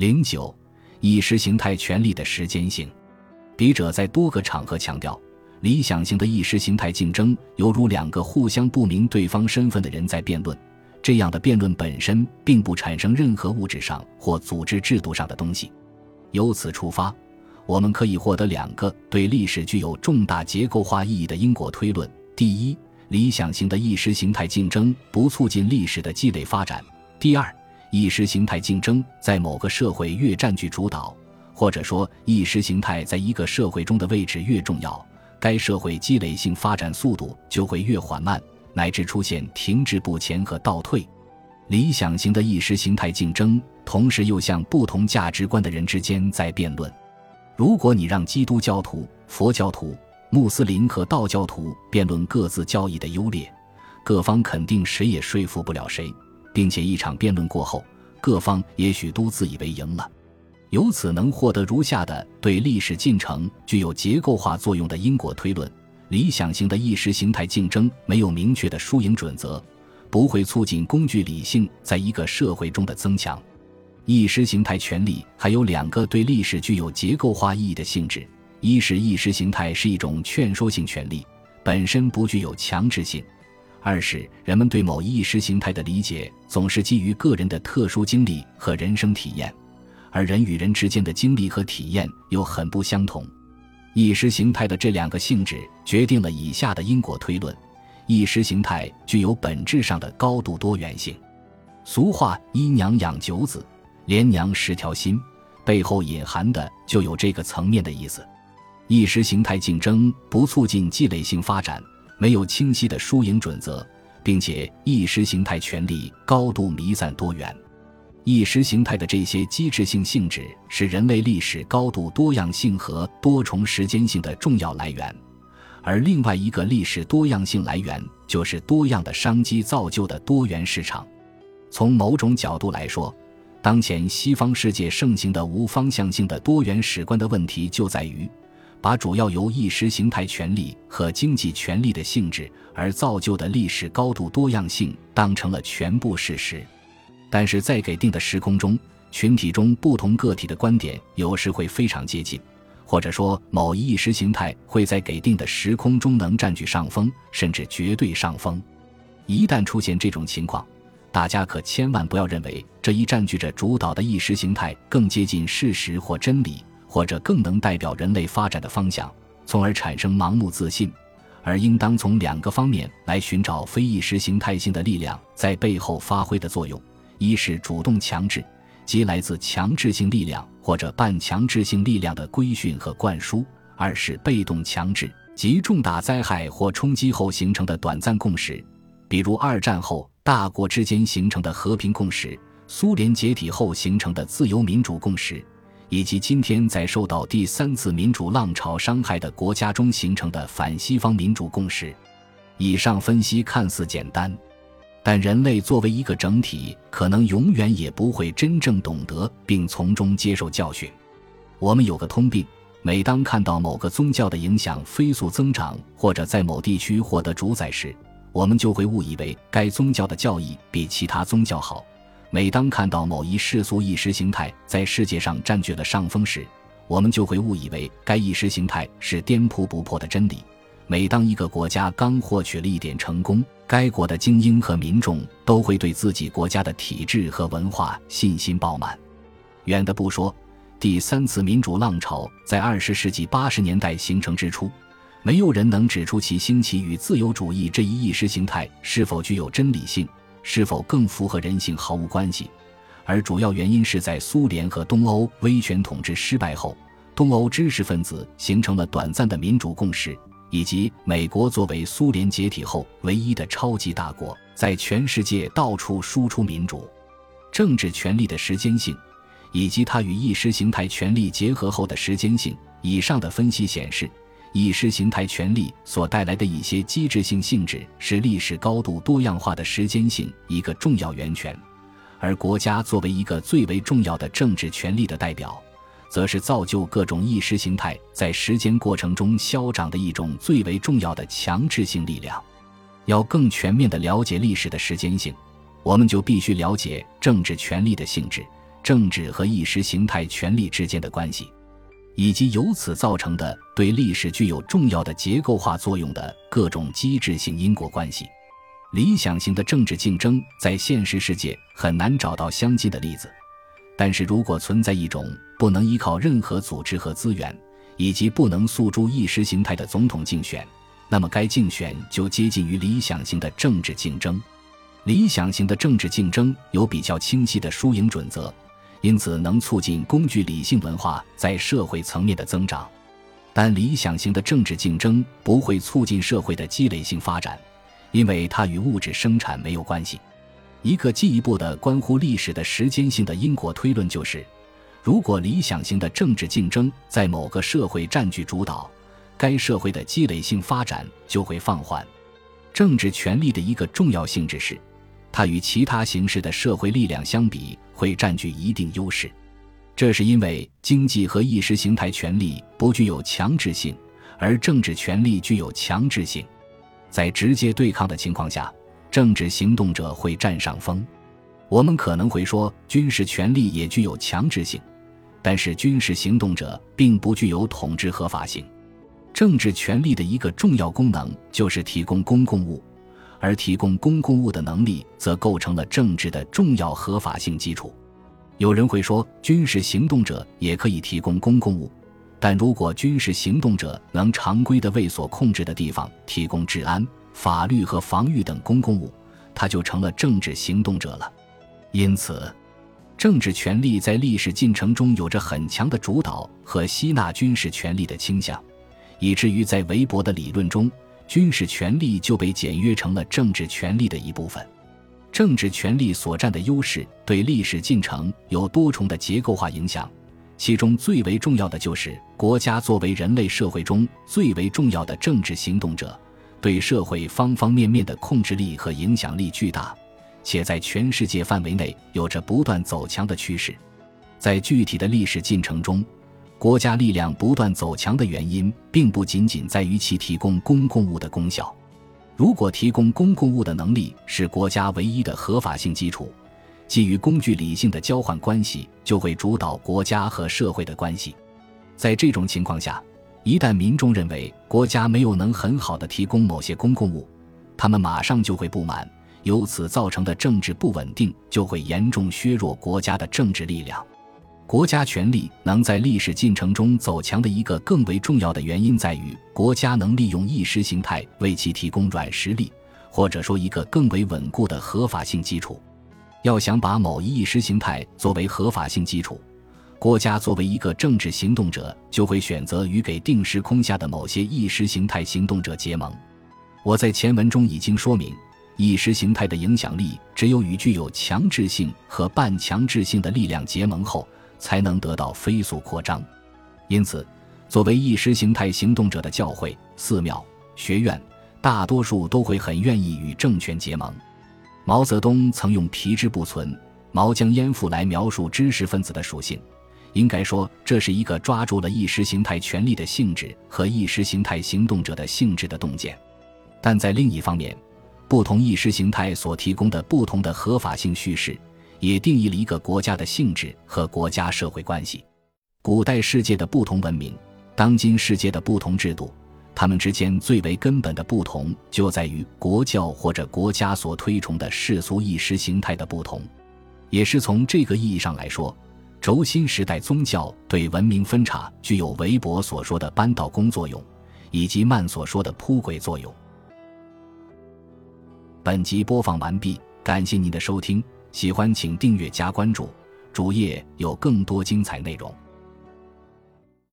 零九，意识形态权力的时间性。笔者在多个场合强调，理想型的意识形态竞争犹如两个互相不明对方身份的人在辩论。这样的辩论本身并不产生任何物质上或组织制度上的东西。由此出发，我们可以获得两个对历史具有重大结构化意义的因果推论：第一，理想型的意识形态竞争不促进历史的积累发展；第二，意识形态竞争在某个社会越占据主导，或者说意识形态在一个社会中的位置越重要，该社会积累性发展速度就会越缓慢。乃至出现停滞不前和倒退，理想型的意识形态竞争，同时又像不同价值观的人之间在辩论。如果你让基督教徒、佛教徒、穆斯林和道教徒辩论各自教义的优劣，各方肯定谁也说服不了谁，并且一场辩论过后，各方也许都自以为赢了。由此能获得如下的对历史进程具有结构化作用的因果推论。理想型的意识形态竞争没有明确的输赢准则，不会促进工具理性在一个社会中的增强。意识形态权利还有两个对历史具有结构化意义的性质：一是意识形态是一种劝说性权利，本身不具有强制性；二是人们对某一意识形态的理解总是基于个人的特殊经历和人生体验，而人与人之间的经历和体验又很不相同。意识形态的这两个性质决定了以下的因果推论：意识形态具有本质上的高度多元性。俗话“一娘养九子，连娘十条心”，背后隐含的就有这个层面的意思。意识形态竞争不促进积累性发展，没有清晰的输赢准则，并且意识形态权力高度弥散多元。意识形态的这些机制性性质是人类历史高度多样性和多重时间性的重要来源，而另外一个历史多样性来源就是多样的商机造就的多元市场。从某种角度来说，当前西方世界盛行的无方向性的多元史观的问题就在于，把主要由意识形态权利和经济权利的性质而造就的历史高度多样性当成了全部事实。但是在给定的时空中，群体中不同个体的观点有时会非常接近，或者说某一意识形态会在给定的时空中能占据上风，甚至绝对上风。一旦出现这种情况，大家可千万不要认为这一占据着主导的意识形态更接近事实或真理，或者更能代表人类发展的方向，从而产生盲目自信，而应当从两个方面来寻找非意识形态性的力量在背后发挥的作用。一是主动强制，即来自强制性力量或者半强制性力量的规训和灌输；二是被动强制，即重大灾害或冲击后形成的短暂共识，比如二战后大国之间形成的和平共识，苏联解体后形成的自由民主共识，以及今天在受到第三次民主浪潮伤害的国家中形成的反西方民主共识。以上分析看似简单。但人类作为一个整体，可能永远也不会真正懂得并从中接受教训。我们有个通病：每当看到某个宗教的影响飞速增长，或者在某地区获得主宰时，我们就会误以为该宗教的教义比其他宗教好；每当看到某一世俗意识形态在世界上占据了上风时，我们就会误以为该意识形态是颠扑不破的真理。每当一个国家刚获取了一点成功，该国的精英和民众都会对自己国家的体制和文化信心饱满。远的不说，第三次民主浪潮在二十世纪八十年代形成之初，没有人能指出其兴起与自由主义这一意识形态是否具有真理性，是否更符合人性毫无关系。而主要原因是在苏联和东欧威权统治失败后，东欧知识分子形成了短暂的民主共识。以及美国作为苏联解体后唯一的超级大国，在全世界到处输出民主、政治权力的时间性，以及它与意识形态权力结合后的时间性。以上的分析显示，意识形态权力所带来的一些机制性性质是历史高度多样化的时间性一个重要源泉，而国家作为一个最为重要的政治权力的代表。则是造就各种意识形态在时间过程中消长的一种最为重要的强制性力量。要更全面地了解历史的时间性，我们就必须了解政治权力的性质、政治和意识形态权力之间的关系，以及由此造成的对历史具有重要的结构化作用的各种机制性因果关系。理想型的政治竞争在现实世界很难找到相近的例子，但是如果存在一种不能依靠任何组织和资源，以及不能诉诸意识形态的总统竞选，那么该竞选就接近于理想型的政治竞争。理想型的政治竞争有比较清晰的输赢准则，因此能促进工具理性文化在社会层面的增长，但理想型的政治竞争不会促进社会的积累性发展。因为它与物质生产没有关系。一个进一步的关乎历史的时间性的因果推论就是：如果理想型的政治竞争在某个社会占据主导，该社会的积累性发展就会放缓。政治权力的一个重要性质是，它与其他形式的社会力量相比会占据一定优势。这是因为经济和意识形态权力不具有强制性，而政治权力具有强制性。在直接对抗的情况下，政治行动者会占上风。我们可能会说，军事权力也具有强制性，但是军事行动者并不具有统治合法性。政治权力的一个重要功能就是提供公共物，而提供公共物的能力则构成了政治的重要合法性基础。有人会说，军事行动者也可以提供公共物。但如果军事行动者能常规的为所控制的地方提供治安、法律和防御等公共物，他就成了政治行动者了。因此，政治权力在历史进程中有着很强的主导和吸纳军事权力的倾向，以至于在韦伯的理论中，军事权力就被简约成了政治权力的一部分。政治权力所占的优势对历史进程有多重的结构化影响。其中最为重要的就是国家作为人类社会中最为重要的政治行动者，对社会方方面面的控制力和影响力巨大，且在全世界范围内有着不断走强的趋势。在具体的历史进程中，国家力量不断走强的原因，并不仅仅在于其提供公共物的功效。如果提供公共物的能力是国家唯一的合法性基础。基于工具理性的交换关系，就会主导国家和社会的关系。在这种情况下，一旦民众认为国家没有能很好的提供某些公共物，他们马上就会不满，由此造成的政治不稳定就会严重削弱国家的政治力量。国家权力能在历史进程中走强的一个更为重要的原因在于，国家能利用意识形态为其提供软实力，或者说一个更为稳固的合法性基础。要想把某一意识形态作为合法性基础，国家作为一个政治行动者，就会选择与给定时空下的某些意识形态行动者结盟。我在前文中已经说明，意识形态的影响力只有与具有强制性和半强制性的力量结盟后，才能得到飞速扩张。因此，作为意识形态行动者的教会、寺庙、学院，大多数都会很愿意与政权结盟。毛泽东曾用“皮之不存，毛将焉附”来描述知识分子的属性。应该说，这是一个抓住了意识形态权力的性质和意识形态行动者的性质的洞见。但在另一方面，不同意识形态所提供的不同的合法性叙事，也定义了一个国家的性质和国家社会关系。古代世界的不同文明，当今世界的不同制度。他们之间最为根本的不同，就在于国教或者国家所推崇的世俗意识形态的不同。也是从这个意义上来说，轴心时代宗教对文明分叉具有韦伯所说的扳倒工作用，以及曼所说的铺轨作用。本集播放完毕，感谢您的收听，喜欢请订阅加关注，主页有更多精彩内容。